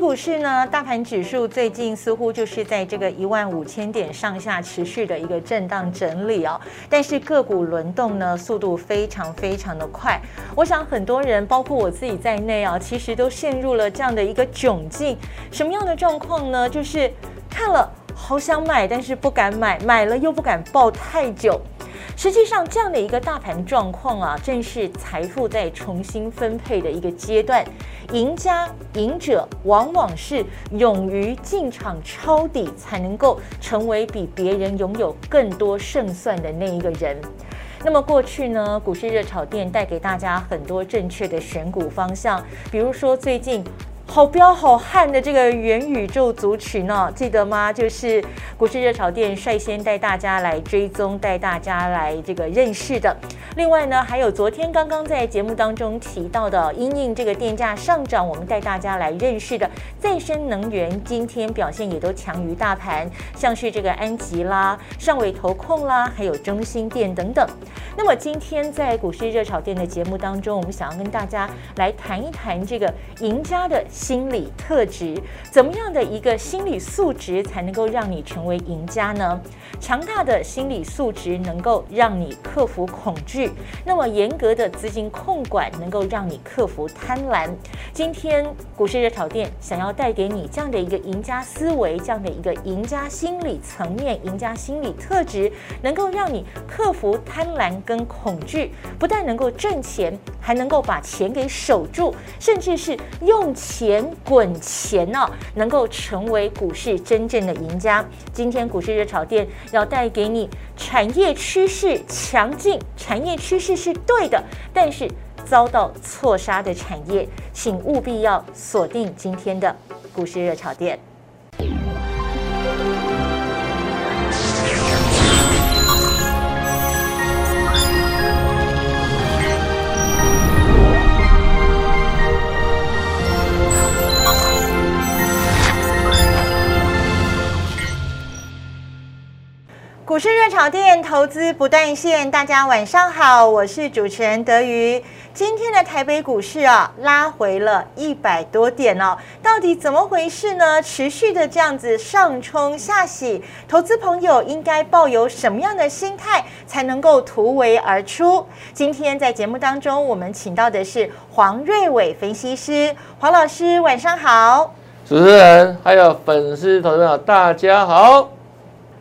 股市呢，大盘指数最近似乎就是在这个一万五千点上下持续的一个震荡整理哦。但是个股轮动呢，速度非常非常的快。我想很多人，包括我自己在内啊，其实都陷入了这样的一个窘境。什么样的状况呢？就是看了好想买，但是不敢买，买了又不敢抱太久。实际上，这样的一个大盘状况啊，正是财富在重新分配的一个阶段。赢家、赢者往往是勇于进场抄底，才能够成为比别人拥有更多胜算的那一个人。那么过去呢，股市热炒店带给大家很多正确的选股方向，比如说最近。好彪好悍的这个元宇宙族群哦，记得吗？就是股市热潮店率先带大家来追踪、带大家来这个认识的。另外呢，还有昨天刚刚在节目当中提到的，因应这个电价上涨，我们带大家来认识的再生能源，今天表现也都强于大盘，像是这个安吉啦、上尾投控啦，还有中心电等等。那么今天在股市热炒店的节目当中，我们想要跟大家来谈一谈这个赢家的。心理特质，怎么样的一个心理素质才能够让你成为赢家呢？强大的心理素质能够让你克服恐惧，那么严格的资金控管能够让你克服贪婪。今天股市热炒店想要带给你这样的一个赢家思维，这样的一个赢家心理层面、赢家心理特质，能够让你克服贪婪跟恐惧，不但能够挣钱，还能够把钱给守住，甚至是用钱。钱滚钱哦，能够成为股市真正的赢家。今天股市热炒店要带给你产业趋势强劲，产业趋势是对的，但是遭到错杀的产业，请务必要锁定今天的股市热炒店。股市热炒店投资不断线，大家晚上好，我是主持人德瑜。今天的台北股市啊，拉回了一百多点哦，到底怎么回事呢？持续的这样子上冲下洗，投资朋友应该抱有什么样的心态才能够突围而出？今天在节目当中，我们请到的是黄瑞伟分析师，黄老师晚上好，主持人还有粉丝投资者大家好。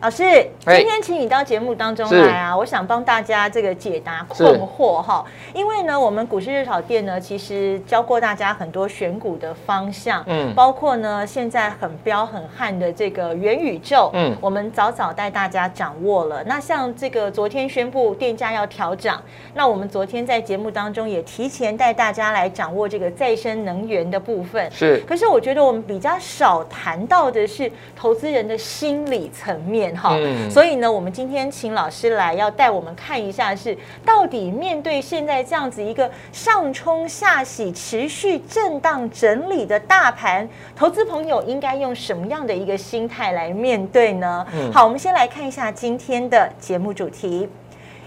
老师，今天请你到节目当中来啊！我想帮大家这个解答困惑哈。因为呢，我们股市热炒店呢，其实教过大家很多选股的方向，嗯，包括呢现在很彪很悍的这个元宇宙，嗯，我们早早带大家掌握了。那像这个昨天宣布电价要调涨，那我们昨天在节目当中也提前带大家来掌握这个再生能源的部分。是，可是我觉得我们比较少谈到的是投资人的心理层面。哈，所以呢，我们今天请老师来，要带我们看一下，是到底面对现在这样子一个上冲下洗、持续震荡整理的大盘，投资朋友应该用什么样的一个心态来面对呢？好，我们先来看一下今天的节目主题。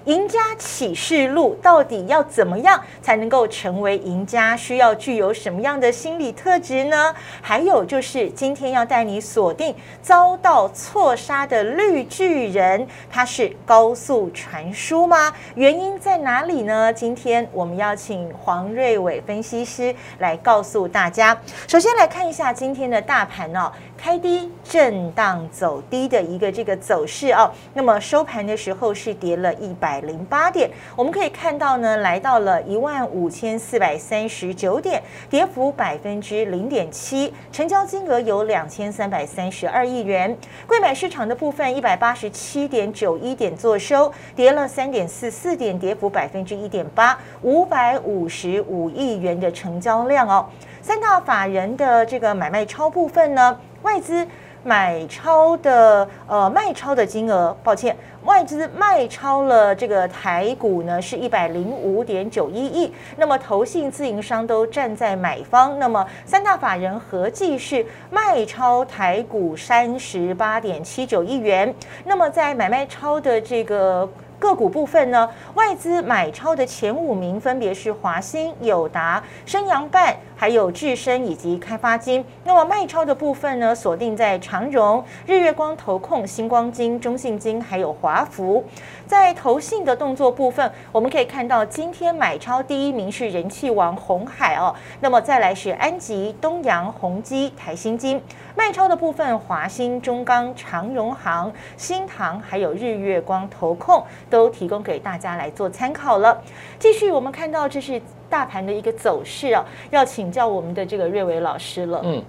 赢家启示录到底要怎么样才能够成为赢家？需要具有什么样的心理特质呢？还有就是今天要带你锁定遭到错杀的绿巨人，他是高速传输吗？原因在哪里呢？今天我们要请黄瑞伟分析师来告诉大家。首先来看一下今天的大盘哦。开低震荡走低的一个这个走势哦，那么收盘的时候是跌了一百百零八点，我们可以看到呢，来到了一万五千四百三十九点，跌幅百分之零点七，成交金额有两千三百三十二亿元。贵买市场的部分一百八十七点九一点做收，跌了三点四四点，跌幅百分之一点八，五百五十五亿元的成交量哦。三大法人的这个买卖超部分呢？外资买超的呃卖超的金额，抱歉，外资卖超了这个台股呢，是一百零五点九一亿。那么投信自营商都站在买方，那么三大法人合计是卖超台股三十八点七九亿元。那么在买卖超的这个。个股部分呢，外资买超的前五名分别是华兴、友达、升阳半，还有智深以及开发金。那么卖超的部分呢，锁定在长荣、日月光投控、星光金、中信金，还有华福。在投信的动作部分，我们可以看到今天买超第一名是人气王红海哦，那么再来是安吉、东阳、宏基、台新金。卖超的部分，华兴、中钢、长荣行、新唐还有日月光投控都提供给大家来做参考了。继续，我们看到这是大盘的一个走势啊，要请教我们的这个瑞伟老师了。嗯，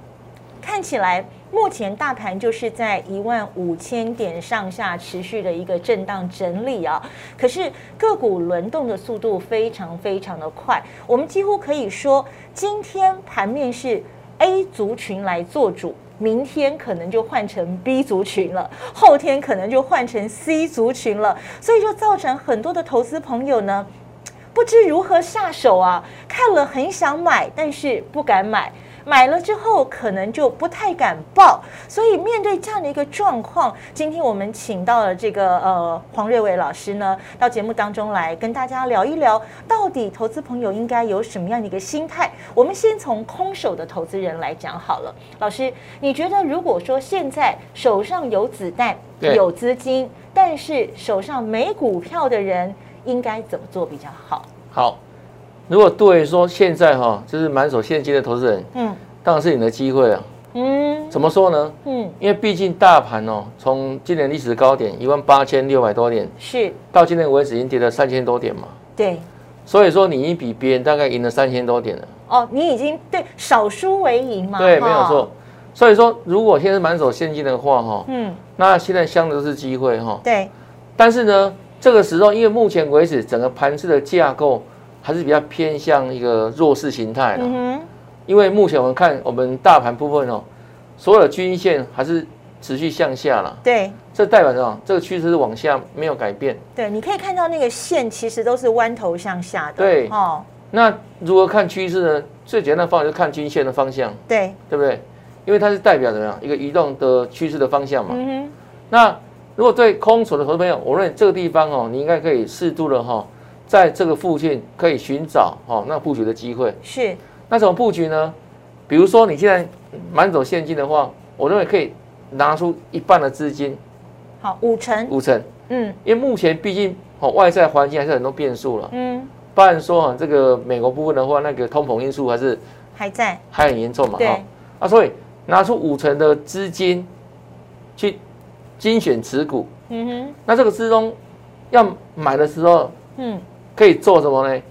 看起来目前大盘就是在一万五千点上下持续的一个震荡整理啊。可是个股轮动的速度非常非常的快，我们几乎可以说今天盘面是 A 族群来做主。明天可能就换成 B 族群了，后天可能就换成 C 族群了，所以就造成很多的投资朋友呢，不知如何下手啊，看了很想买，但是不敢买。买了之后可能就不太敢报，所以面对这样的一个状况，今天我们请到了这个呃黄瑞伟老师呢，到节目当中来跟大家聊一聊，到底投资朋友应该有什么样的一个心态？我们先从空手的投资人来讲好了。老师，你觉得如果说现在手上有子弹、有资金，但是手上没股票的人，应该怎么做比较好？好。如果对说现在哈，就是满手现金的投资人，嗯，当然是你的机会啊，嗯，怎么说呢？嗯，因为毕竟大盘哦，从今年历史高点一万八千六百多点，是到今天为止已经跌了三千多点嘛，对，所以说你已经比别人大概赢了三千多点了。哦，你已经对少输为赢嘛？对，没有错。所以说，如果现在满手现金的话，哈，嗯，那现在相的是机会哈。对，但是呢，这个时候因为目前为止整个盘子的架构。还是比较偏向一个弱势形态的，因为目前我们看我们大盘部分哦，所有的均线还是持续向下了。对，这代表着这个趋势是往下没有改变。对，你可以看到那个线其实都是弯头向下的。对，哦，那如何看趋势呢？最简单的方法就是看均线的方向。对，对不对？因为它是代表怎么样一个移动的趋势的方向嘛。嗯哼。那如果对空手的投资朋友，我认为这个地方哦，你应该可以适度的哈。在这个附近可以寻找哦，那布局的机会。是。那怎么布局呢？比如说你现在满走现金的话，我认为可以拿出一半的资金，好五成。五成，嗯，因为目前毕竟哦外在环境还是很多变数了，嗯，不然说啊这个美国部分的话，那个通膨因素还是还在。还很严重嘛，哈。啊，所以拿出五成的资金去精选持股，嗯哼，那这个之中要买的时候，嗯。可以做什么呢？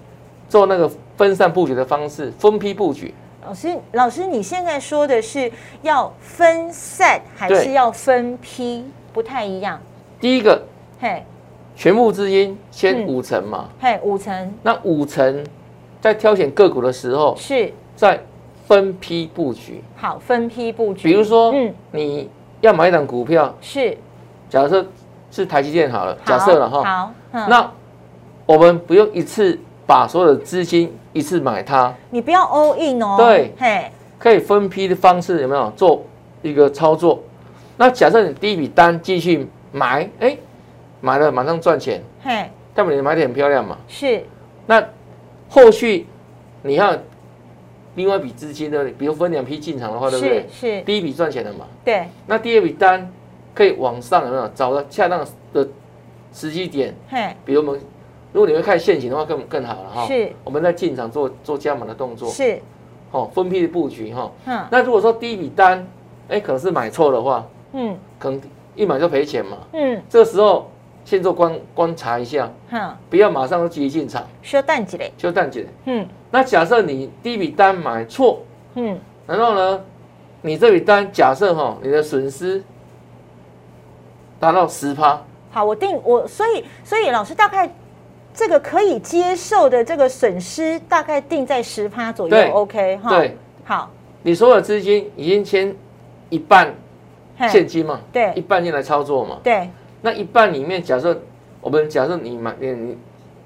做那个分散布局的方式，分批布局。老师，老师，你现在说的是要分散还是要分批？不太一样。第一个，嘿，全部资金先五成嘛，嘿，五成。那五成在挑选个股的时候，是在分批布局。好，分批布局。比如说，嗯，你要买一档股票，是，假设是台积电好了，假设了哈，好，那。我们不用一次把所有的资金一次买它，你不要 all in 哦。对，嘿，可以分批的方式有没有做一个操作？那假设你第一笔单继续买，哎，买了马上赚钱，嘿，代表你买的很漂亮嘛。是。那后续你要另外一笔资金呢？比如分两批进场的话，对不对？是。第一笔赚钱了嘛？对。那第二笔单可以往上有没有找到恰当的时机点？嘿，比如我们。如果你会看现行的话，更更好了哈。是，我们在进场做做加码的动作。是，哦，分批的布局哈。嗯。那如果说第一笔单，哎，可能是买错的话，嗯，可能一买就赔钱嘛。嗯。这个时候先做观观察一下，哼，不要马上就急于进场。需要淡季嘞。需要淡季。嗯。那假设你第一笔单买错，嗯，然后呢，你这笔单假设哈，你的损失达到十趴。好，我定我，所以所以老师大概。这个可以接受的这个损失大概定在十趴左右，OK 哈。对，好。你所有资金已经先一半现金嘛？对，一半进来操作嘛？对。那一半里面，假设我们假设你买你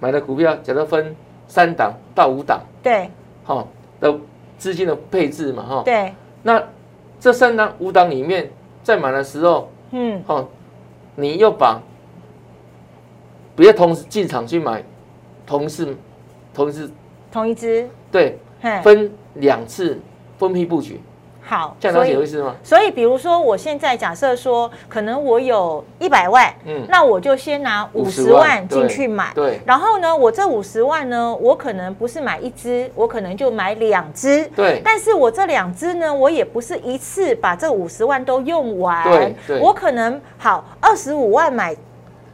买的股票，假设分三档到五档，对，好，的资金的配置嘛，哈。对。那这三档五档里面，在买的时候，嗯，好，你又把不要同时进场去买，同时同时同一只，对，分两次分批布局。好，这样了解意思吗？所以，比如说，我现在假设说，可能我有一百万，嗯，那我就先拿五十万进去买，对。然后呢，我这五十万呢，我可能不是买一只，我可能就买两只，对。但是我这两只呢，我也不是一次把这五十万都用完，对。我可能好二十五万买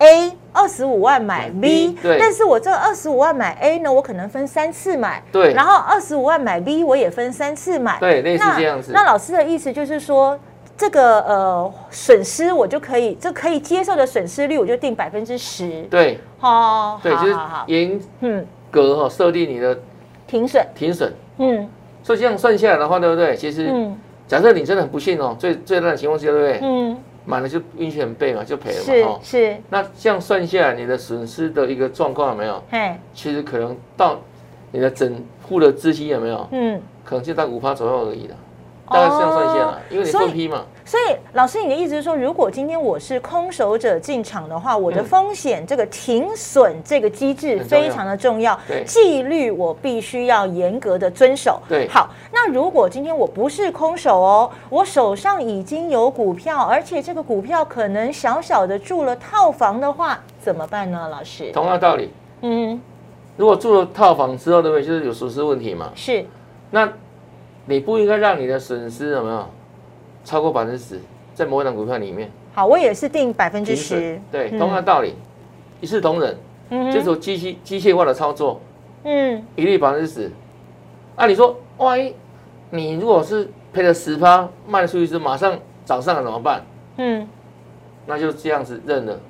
A。二十五万买 B，但是我这二十五万买 A 呢，我可能分三次买，对，然后二十五万买 B 我也分三次买，对，类似这样子。那老师的意思就是说，这个呃损失我就可以，这可以接受的损失率我就定百分之十，对，好，对，就是严嗯格哈设定你的停损，停损，嗯，所以这样算下来的话，对不对？其实，嗯，假设你真的很不幸哦，最最烂的情况下，对不对？嗯。买了就运气很背嘛，就赔了嘛。是是。那这样算下来，你的损失的一个状况有没有？嘿，其实可能到你的整户的资金有没有？嗯，可能就在五趴左右而已了。大概这样算下来，因为你分批嘛。所以老师，你的意思是说，如果今天我是空手者进场的话，我的风险这个停损这个机制非常的重要，纪律我必须要严格的遵守。对，好，那如果今天我不是空手哦，我手上已经有股票，而且这个股票可能小小的住了套房的话，怎么办呢？老师，同样道理，嗯，如果住了套房之后，对不对？就是有损失问题嘛。是，那你不应该让你的损失有没有？超过百分之十，在某一档股票里面，好，我也是定百分之十，对，同样道理，一视同仁，嗯，这种机器机械化的操作，嗯，一律百分之十。啊，你说，万一你如果是赔了十趴，卖出去是马上涨上了怎么办？嗯，那就这样子认了。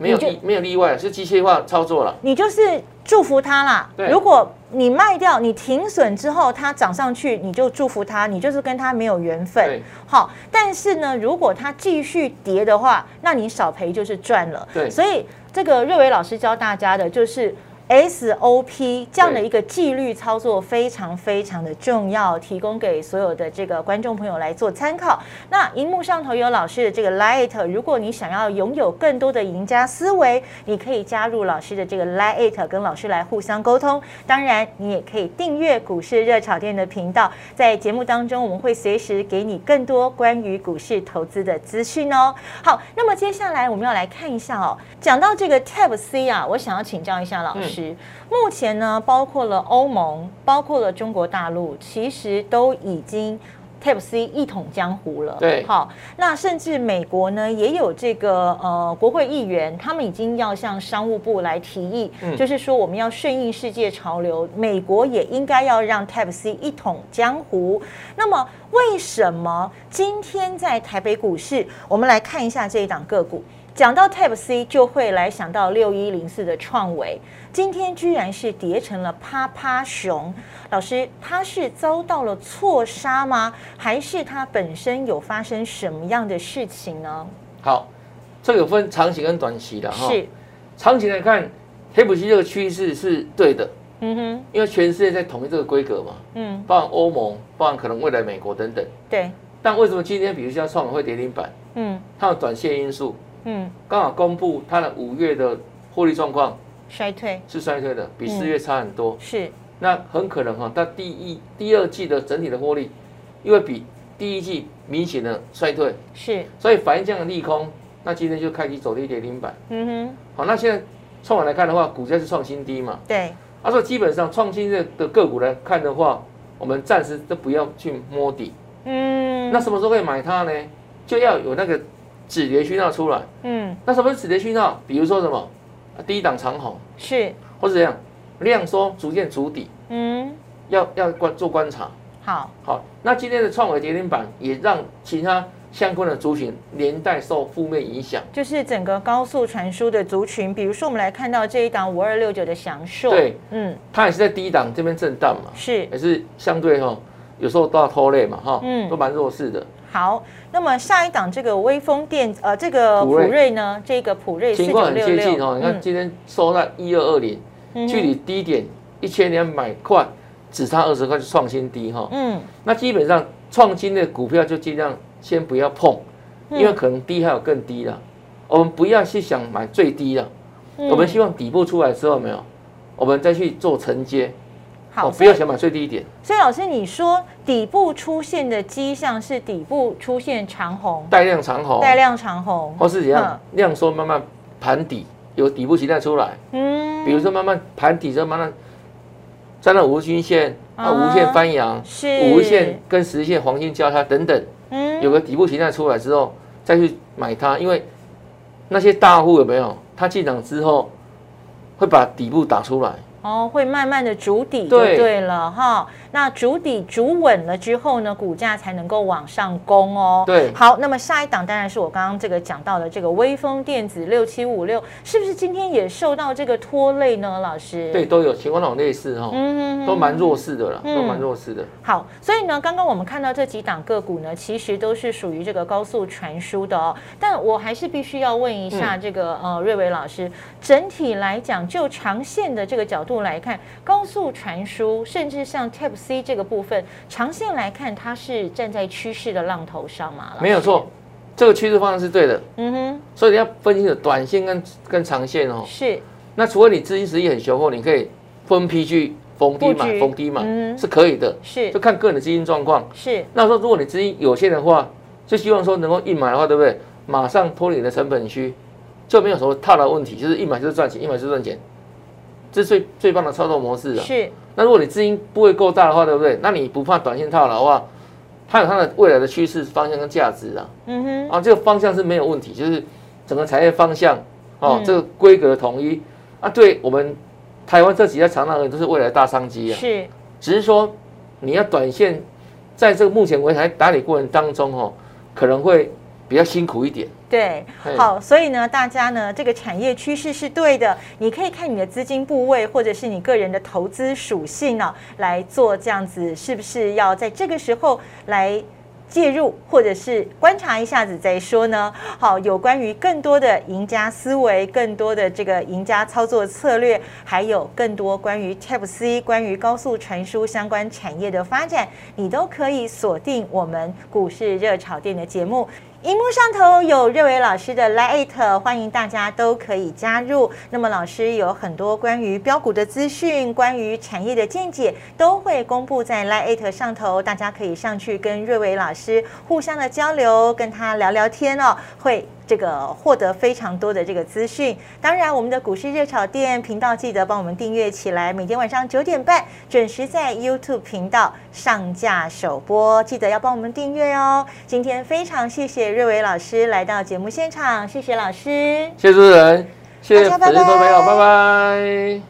没有例没有例外，是机械化操作了。你就是祝福它啦。如果你卖掉，你停损之后，它涨上去，你就祝福它，你就是跟它没有缘分。好，但是呢，如果它继续跌的话，那你少赔就是赚了。对，所以这个瑞伟老师教大家的就是。SOP 这样的一个纪律操作非常非常的重要，提供给所有的这个观众朋友来做参考。那荧幕上头有老师的这个 Light，如果你想要拥有更多的赢家思维，你可以加入老师的这个 Light，跟老师来互相沟通。当然，你也可以订阅股市热炒店的频道，在节目当中我们会随时给你更多关于股市投资的资讯哦。好，那么接下来我们要来看一下哦，讲到这个 Tab C 啊，我想要请教一下老师。目前呢，包括了欧盟，包括了中国大陆，其实都已经 Type C 一统江湖了。对，好，那甚至美国呢，也有这个呃国会议员，他们已经要向商务部来提议，就是说我们要顺应世界潮流，美国也应该要让 Type C 一统江湖。那么，为什么今天在台北股市，我们来看一下这一档个股。讲到 Type C，就会来想到六一零四的创维，今天居然是跌成了趴趴熊。老师，它是遭到了错杀吗？还是它本身有发生什么样的事情呢？好，这个分长期跟短期的哈。是，长期来看，Type C 这个趋势是对的。嗯哼，因为全世界在统一这个规格嘛。嗯，包含欧盟，包含可能未来美国等等。对。但为什么今天比如像创维会跌停板？嗯，它有短线因素。嗯，刚好公布它的五月的获利状况，衰退是衰退的，比四月差很多。是，那很可能哈，它第一、第二季的整体的获利，因为比第一季明显的衰退，是，所以反映这样的利空，那今天就开启走了一跌停板。嗯哼，好，那现在创完来看的话，股价是创新低嘛？对。他说基本上创新的的个股来看的话，我们暂时都不要去摸底。嗯。那什么时候可以买它呢？就要有那个。止跌讯号出来，嗯，那什么是止跌讯号？比如说什么，低档长红是，或者怎样，量缩逐渐筑底，嗯，要要观做观察。好，好，那今天的创维跌停板也让其他相关的族群连带受负面影响，就是整个高速传输的族群，比如说我们来看到这一档五二六九的祥硕，对，嗯，它也是在低档这边震荡嘛，是，也是相对哈，有时候都要拖累嘛，哈，嗯，都蛮弱势的。好，那么下一档这个微风电，呃，这个普瑞。呢，这个普瑞情况很接近哦。你看今天收在一二二零，距离低点一千两百块只差二十块就创新低哈。嗯，那基本上创新的股票就尽量先不要碰，因为可能低还有更低的，我们不要去想买最低的，我们希望底部出来之后没有，我们再去做承接。好，不要想买最低点。所以老师，你说底部出现的迹象是底部出现长红，带量长红，带量长红，或是怎样量缩慢慢盘底，有底部形态出来。嗯，比如说慢慢盘底之后，慢慢站到五均线，啊，无限翻阳，是五线跟十线黄金交叉等等。嗯，有个底部形态出来之后，再去买它，因为那些大户有没有？它进场之后会把底部打出来。哦，会慢慢的筑底就对了哈。那筑底筑稳了之后呢，股价才能够往上攻哦。对，好，那么下一档当然是我刚刚这个讲到的这个微风电子六七五六，是不是今天也受到这个拖累呢？老师？对，都有情况那种类似哈，嗯，都蛮弱势的了，都蛮弱势的。好，所以呢，刚刚我们看到这几档个股呢，其实都是属于这个高速传输的哦。但我还是必须要问一下这个呃瑞伟老师，整体来讲，就长线的这个角度来看，高速传输甚至像 Type C 这个部分，长线来看，它是站在趋势的浪头上嘛？没有错，这个趋势方向是对的。嗯哼，所以你要分清楚短线跟跟长线哦。是。那除了你资金实力很雄厚，你可以分批去逢低买、逢低买，是可以的。是。就看个人的资金状况。是。那说如果你资金有限的话，就希望说能够一买的话，对不对？马上脱离你的成本区，就没有什么套的问题，就是一买就是赚钱，一买就是赚钱。这是最最棒的操作模式啊。是。那如果你资金不会够大的话，对不对？那你不怕短线套牢的话，它有它的未来的趋势方向跟价值啊。嗯哼。啊，这个方向是没有问题，就是整个产业方向哦，这个规格统一啊，对我们台湾这几家厂商而言都是未来大商机啊。是。只是说你要短线，在这个目前为止打理过程当中哦，可能会比较辛苦一点。对，好，所以呢，大家呢，这个产业趋势是对的，你可以看你的资金部位，或者是你个人的投资属性呢，来做这样子，是不是要在这个时候来介入，或者是观察一下子再说呢？好，有关于更多的赢家思维，更多的这个赢家操作策略，还有更多关于 Type C、关于高速传输相关产业的发展，你都可以锁定我们股市热炒店的节目。荧幕上头有瑞伟老师的 Lite，欢迎大家都可以加入。那么老师有很多关于标股的资讯，关于产业的见解，都会公布在 Lite 上头，大家可以上去跟瑞伟老师互相的交流，跟他聊聊天哦，会。这个获得非常多的这个资讯，当然我们的股市热炒店频道记得帮我们订阅起来，每天晚上九点半准时在 YouTube 频道上架首播，记得要帮我们订阅哦。今天非常谢谢瑞伟老师来到节目现场，谢谢老师，谢谢主持人，谢谢粉丝朋友，拜拜。